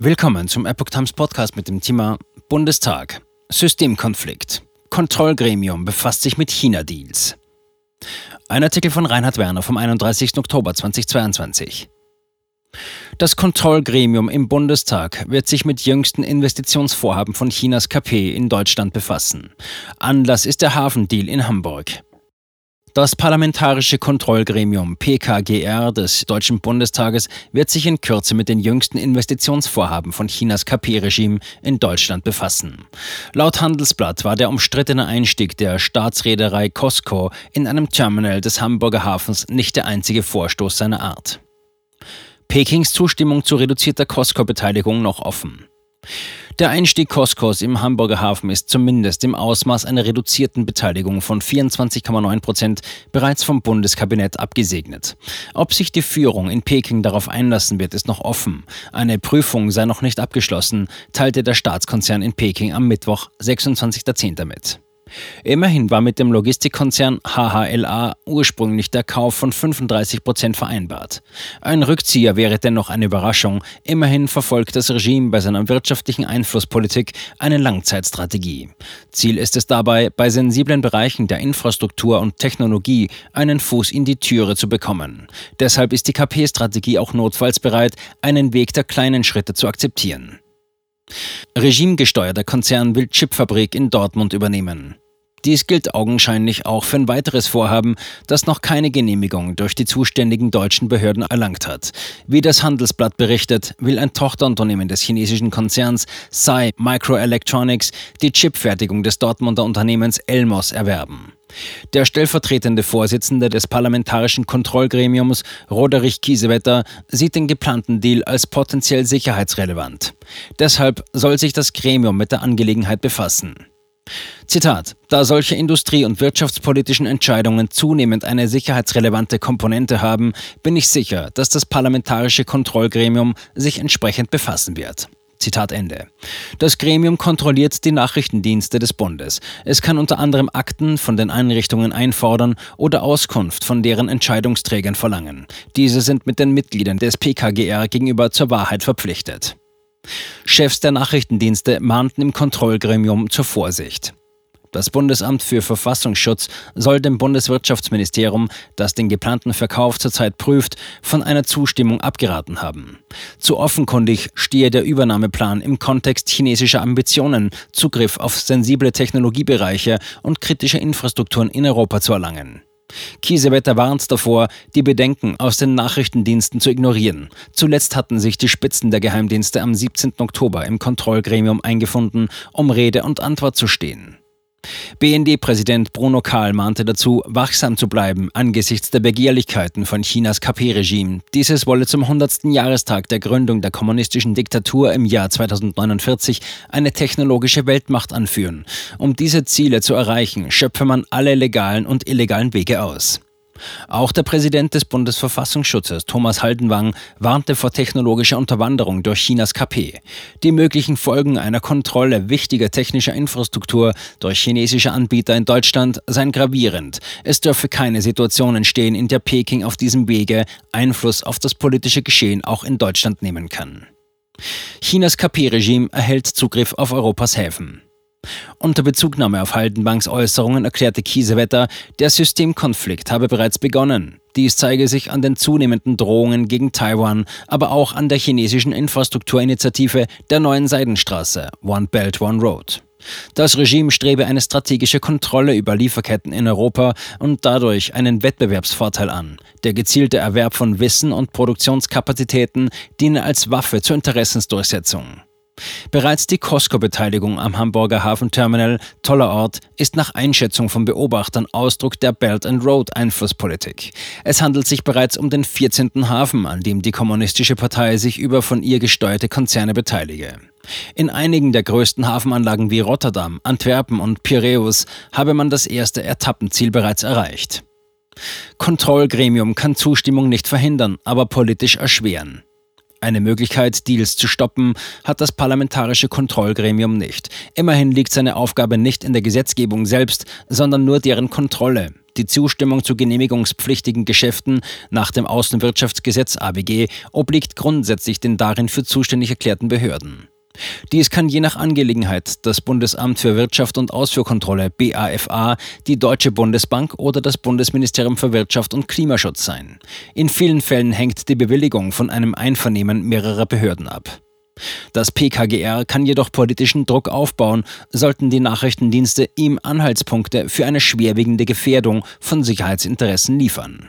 Willkommen zum Epoch Times Podcast mit dem Thema Bundestag. Systemkonflikt. Kontrollgremium befasst sich mit China-Deals. Ein Artikel von Reinhard Werner vom 31. Oktober 2022. Das Kontrollgremium im Bundestag wird sich mit jüngsten Investitionsvorhaben von Chinas KP in Deutschland befassen. Anlass ist der Hafendeal in Hamburg. Das Parlamentarische Kontrollgremium PKGR des Deutschen Bundestages wird sich in Kürze mit den jüngsten Investitionsvorhaben von Chinas KP-Regime in Deutschland befassen. Laut Handelsblatt war der umstrittene Einstieg der Staatsreederei Costco in einem Terminal des Hamburger Hafens nicht der einzige Vorstoß seiner Art. Pekings Zustimmung zu reduzierter Costco-Beteiligung noch offen. Der Einstieg Costcos im Hamburger Hafen ist zumindest im Ausmaß einer reduzierten Beteiligung von 24,9 Prozent bereits vom Bundeskabinett abgesegnet. Ob sich die Führung in Peking darauf einlassen wird, ist noch offen. Eine Prüfung sei noch nicht abgeschlossen, teilte der Staatskonzern in Peking am Mittwoch, 26.10. mit. Immerhin war mit dem Logistikkonzern HHLA ursprünglich der Kauf von 35 Prozent vereinbart. Ein Rückzieher wäre dennoch eine Überraschung. Immerhin verfolgt das Regime bei seiner wirtschaftlichen Einflusspolitik eine Langzeitstrategie. Ziel ist es dabei, bei sensiblen Bereichen der Infrastruktur und Technologie einen Fuß in die Türe zu bekommen. Deshalb ist die KP-Strategie auch notfalls bereit, einen Weg der kleinen Schritte zu akzeptieren. Regimegesteuerter Konzern will Chipfabrik in Dortmund übernehmen. Dies gilt augenscheinlich auch für ein weiteres Vorhaben, das noch keine Genehmigung durch die zuständigen deutschen Behörden erlangt hat. Wie das Handelsblatt berichtet, will ein Tochterunternehmen des chinesischen Konzerns Sai Microelectronics die Chipfertigung des Dortmunder Unternehmens Elmos erwerben. Der stellvertretende Vorsitzende des Parlamentarischen Kontrollgremiums, Roderich Kiesewetter, sieht den geplanten Deal als potenziell sicherheitsrelevant. Deshalb soll sich das Gremium mit der Angelegenheit befassen. Zitat: Da solche industrie- und wirtschaftspolitischen Entscheidungen zunehmend eine sicherheitsrelevante Komponente haben, bin ich sicher, dass das Parlamentarische Kontrollgremium sich entsprechend befassen wird. Zitat Ende. Das Gremium kontrolliert die Nachrichtendienste des Bundes. Es kann unter anderem Akten von den Einrichtungen einfordern oder Auskunft von deren Entscheidungsträgern verlangen. Diese sind mit den Mitgliedern des PKGR gegenüber zur Wahrheit verpflichtet. Chefs der Nachrichtendienste mahnten im Kontrollgremium zur Vorsicht. Das Bundesamt für Verfassungsschutz soll dem Bundeswirtschaftsministerium, das den geplanten Verkauf zurzeit prüft, von einer Zustimmung abgeraten haben. Zu offenkundig stehe der Übernahmeplan im Kontext chinesischer Ambitionen, Zugriff auf sensible Technologiebereiche und kritische Infrastrukturen in Europa zu erlangen. Kiesewetter warnt davor, die Bedenken aus den Nachrichtendiensten zu ignorieren. Zuletzt hatten sich die Spitzen der Geheimdienste am 17. Oktober im Kontrollgremium eingefunden, um Rede und Antwort zu stehen. BND-Präsident Bruno Kahl mahnte dazu, wachsam zu bleiben angesichts der Begehrlichkeiten von Chinas KP-Regime. Dieses wolle zum 100. Jahrestag der Gründung der kommunistischen Diktatur im Jahr 2049 eine technologische Weltmacht anführen. Um diese Ziele zu erreichen, schöpfe man alle legalen und illegalen Wege aus. Auch der Präsident des Bundesverfassungsschutzes, Thomas Haldenwang, warnte vor technologischer Unterwanderung durch Chinas KP. Die möglichen Folgen einer Kontrolle wichtiger technischer Infrastruktur durch chinesische Anbieter in Deutschland seien gravierend. Es dürfe keine Situation entstehen, in der Peking auf diesem Wege Einfluss auf das politische Geschehen auch in Deutschland nehmen kann. Chinas KP-Regime erhält Zugriff auf Europas Häfen. Unter Bezugnahme auf Haldenbanks Äußerungen erklärte Kiesewetter, der Systemkonflikt habe bereits begonnen. Dies zeige sich an den zunehmenden Drohungen gegen Taiwan, aber auch an der chinesischen Infrastrukturinitiative der neuen Seidenstraße One Belt One Road. Das Regime strebe eine strategische Kontrolle über Lieferketten in Europa und dadurch einen Wettbewerbsvorteil an. Der gezielte Erwerb von Wissen und Produktionskapazitäten diene als Waffe zur Interessensdurchsetzung. Bereits die Costco-Beteiligung am Hamburger Hafenterminal toller Ort ist nach Einschätzung von Beobachtern Ausdruck der Belt and Road Einflusspolitik. Es handelt sich bereits um den 14. Hafen, an dem die kommunistische Partei sich über von ihr gesteuerte Konzerne beteilige. In einigen der größten Hafenanlagen wie Rotterdam, Antwerpen und Piräus habe man das erste Etappenziel bereits erreicht. Kontrollgremium kann Zustimmung nicht verhindern, aber politisch erschweren. Eine Möglichkeit, Deals zu stoppen, hat das parlamentarische Kontrollgremium nicht. Immerhin liegt seine Aufgabe nicht in der Gesetzgebung selbst, sondern nur deren Kontrolle. Die Zustimmung zu genehmigungspflichtigen Geschäften nach dem Außenwirtschaftsgesetz ABG obliegt grundsätzlich den darin für zuständig erklärten Behörden. Dies kann je nach Angelegenheit das Bundesamt für Wirtschaft und Ausfuhrkontrolle BAFA, die Deutsche Bundesbank oder das Bundesministerium für Wirtschaft und Klimaschutz sein. In vielen Fällen hängt die Bewilligung von einem Einvernehmen mehrerer Behörden ab. Das PKGR kann jedoch politischen Druck aufbauen, sollten die Nachrichtendienste ihm Anhaltspunkte für eine schwerwiegende Gefährdung von Sicherheitsinteressen liefern.